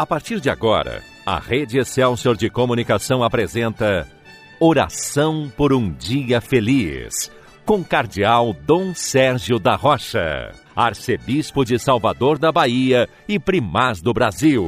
A partir de agora, a Rede Excelsior de Comunicação apresenta Oração por um Dia Feliz, com Cardeal Dom Sérgio da Rocha, Arcebispo de Salvador da Bahia e Primaz do Brasil.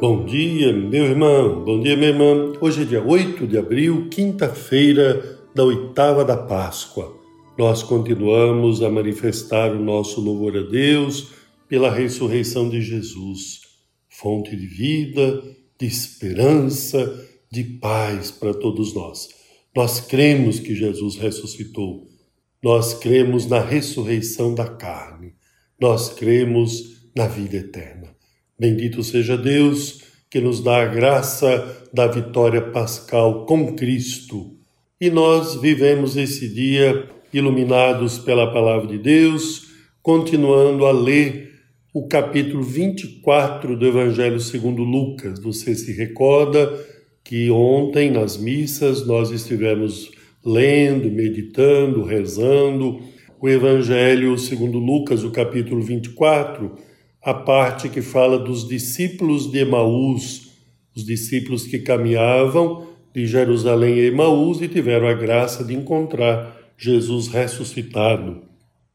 Bom dia, meu irmão, bom dia, minha irmã. Hoje é dia 8 de abril, quinta-feira da oitava da Páscoa nós continuamos a manifestar o nosso louvor a Deus pela ressurreição de Jesus, fonte de vida, de esperança, de paz para todos nós. Nós cremos que Jesus ressuscitou, nós cremos na ressurreição da carne, nós cremos na vida eterna. Bendito seja Deus que nos dá a graça da vitória pascal com Cristo. E nós vivemos esse dia iluminados pela palavra de Deus, continuando a ler o capítulo 24 do Evangelho segundo Lucas. Você se recorda que ontem nas missas nós estivemos lendo, meditando, rezando o Evangelho segundo Lucas, o capítulo 24, a parte que fala dos discípulos de Emaús, os discípulos que caminhavam de Jerusalém a Emaús e tiveram a graça de encontrar Jesus ressuscitado.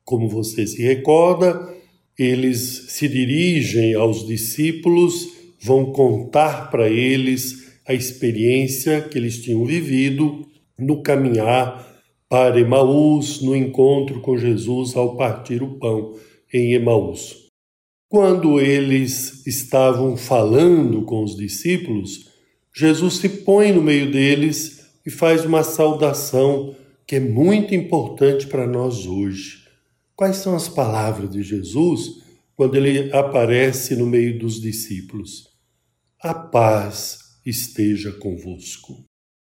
Como você se recorda, eles se dirigem aos discípulos, vão contar para eles a experiência que eles tinham vivido no caminhar para Emaús, no encontro com Jesus ao partir o pão em Emaús. Quando eles estavam falando com os discípulos, Jesus se põe no meio deles e faz uma saudação que é muito importante para nós hoje. Quais são as palavras de Jesus quando ele aparece no meio dos discípulos? A paz esteja convosco.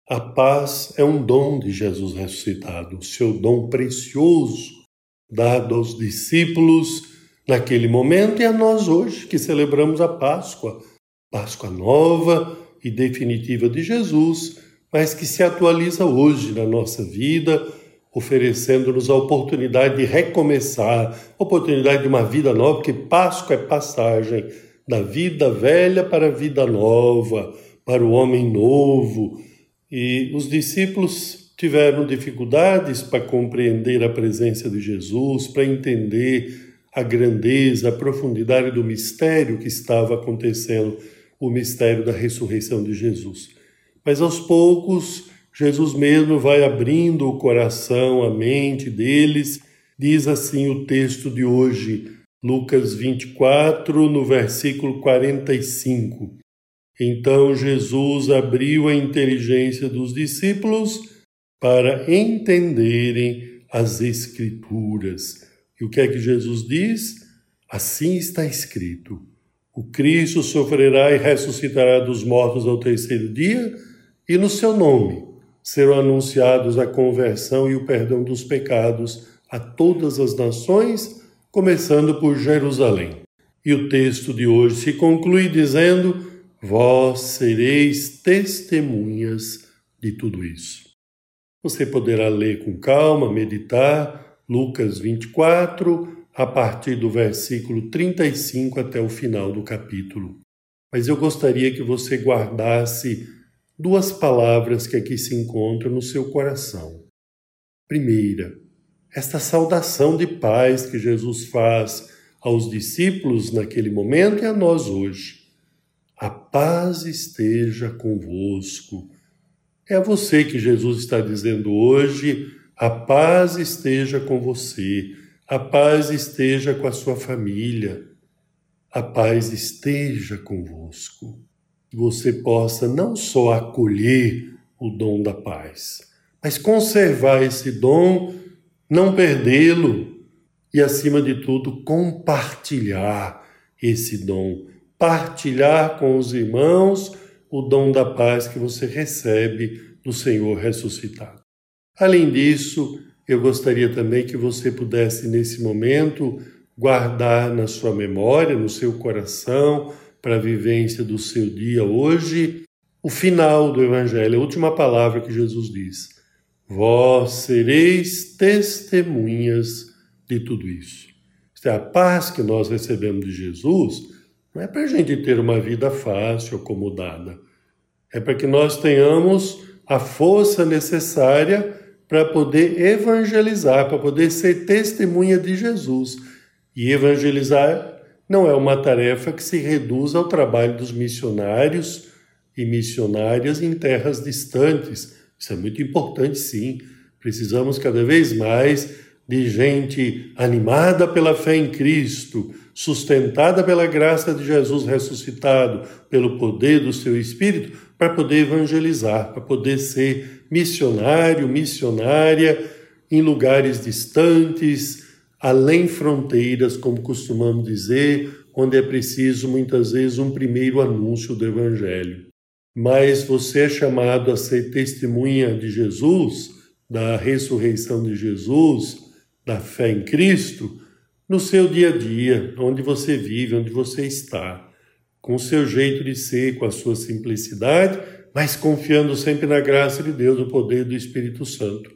A paz é um dom de Jesus ressuscitado, seu dom precioso dado aos discípulos naquele momento e a nós hoje que celebramos a Páscoa, Páscoa nova e definitiva de Jesus mas que se atualiza hoje na nossa vida, oferecendo-nos a oportunidade de recomeçar, oportunidade de uma vida nova, porque Páscoa é passagem da vida velha para a vida nova, para o homem novo. E os discípulos tiveram dificuldades para compreender a presença de Jesus, para entender a grandeza, a profundidade do mistério que estava acontecendo, o mistério da ressurreição de Jesus. Mas aos poucos, Jesus mesmo vai abrindo o coração, a mente deles. Diz assim o texto de hoje, Lucas 24, no versículo 45. Então Jesus abriu a inteligência dos discípulos para entenderem as Escrituras. E o que é que Jesus diz? Assim está escrito: o Cristo sofrerá e ressuscitará dos mortos ao terceiro dia e no seu nome serão anunciados a conversão e o perdão dos pecados a todas as nações, começando por Jerusalém. E o texto de hoje se conclui dizendo: Vós sereis testemunhas de tudo isso. Você poderá ler com calma, meditar Lucas 24, a partir do versículo 35 até o final do capítulo. Mas eu gostaria que você guardasse duas palavras que aqui se encontram no seu coração. Primeira, esta saudação de paz que Jesus faz aos discípulos naquele momento e a nós hoje. A paz esteja convosco. É a você que Jesus está dizendo hoje: a paz esteja com você, a paz esteja com a sua família, a paz esteja convosco que você possa não só acolher o dom da paz, mas conservar esse dom, não perdê-lo e, acima de tudo, compartilhar esse dom, partilhar com os irmãos o dom da paz que você recebe do Senhor ressuscitado. Além disso, eu gostaria também que você pudesse, nesse momento, guardar na sua memória, no seu coração, para a vivência do seu dia hoje, o final do Evangelho, a última palavra que Jesus diz: Vós sereis testemunhas de tudo isso. Isto é, a paz que nós recebemos de Jesus não é para a gente ter uma vida fácil, acomodada. É para que nós tenhamos a força necessária para poder evangelizar, para poder ser testemunha de Jesus. E evangelizar não é uma tarefa que se reduz ao trabalho dos missionários e missionárias em terras distantes. Isso é muito importante, sim. Precisamos cada vez mais de gente animada pela fé em Cristo, sustentada pela graça de Jesus ressuscitado, pelo poder do seu Espírito, para poder evangelizar, para poder ser missionário, missionária em lugares distantes, além fronteiras, como costumamos dizer, onde é preciso muitas vezes um primeiro anúncio do Evangelho. Mas você é chamado a ser testemunha de Jesus, da ressurreição de Jesus, da fé em Cristo, no seu dia a dia, onde você vive, onde você está, com o seu jeito de ser, com a sua simplicidade, mas confiando sempre na graça de Deus, no poder do Espírito Santo.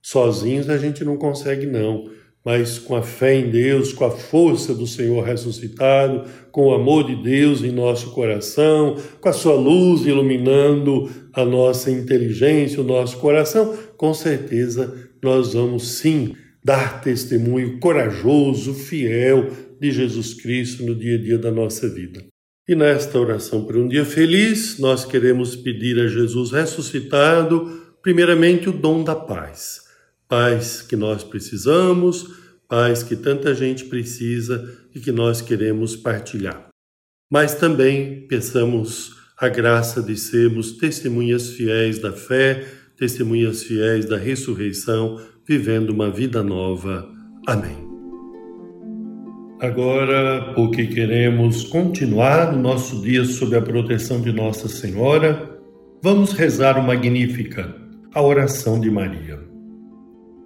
Sozinhos a gente não consegue, não, mas com a fé em Deus, com a força do Senhor ressuscitado, com o amor de Deus em nosso coração, com a sua luz iluminando a nossa inteligência, o nosso coração, com certeza nós vamos sim dar testemunho corajoso, fiel de Jesus Cristo no dia a dia da nossa vida. E nesta oração por um dia feliz, nós queremos pedir a Jesus ressuscitado, primeiramente, o dom da paz. Paz que nós precisamos, paz que tanta gente precisa e que nós queremos partilhar. Mas também peçamos a graça de sermos testemunhas fiéis da fé, testemunhas fiéis da ressurreição vivendo uma vida nova. Amém. Agora, porque queremos continuar o nosso dia sob a proteção de Nossa Senhora, vamos rezar o Magnífica, a oração de Maria.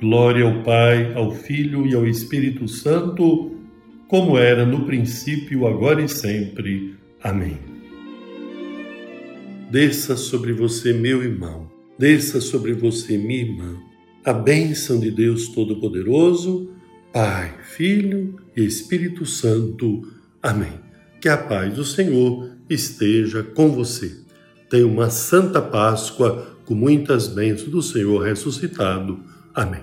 Glória ao Pai, ao Filho e ao Espírito Santo, como era no princípio, agora e sempre. Amém. Desça sobre você, meu irmão, desça sobre você, minha irmã, a bênção de Deus Todo-Poderoso Pai, Filho e Espírito Santo. Amém. Que a paz do Senhor esteja com você. Tenha uma santa Páscoa com muitas bênçãos do Senhor ressuscitado. Amém.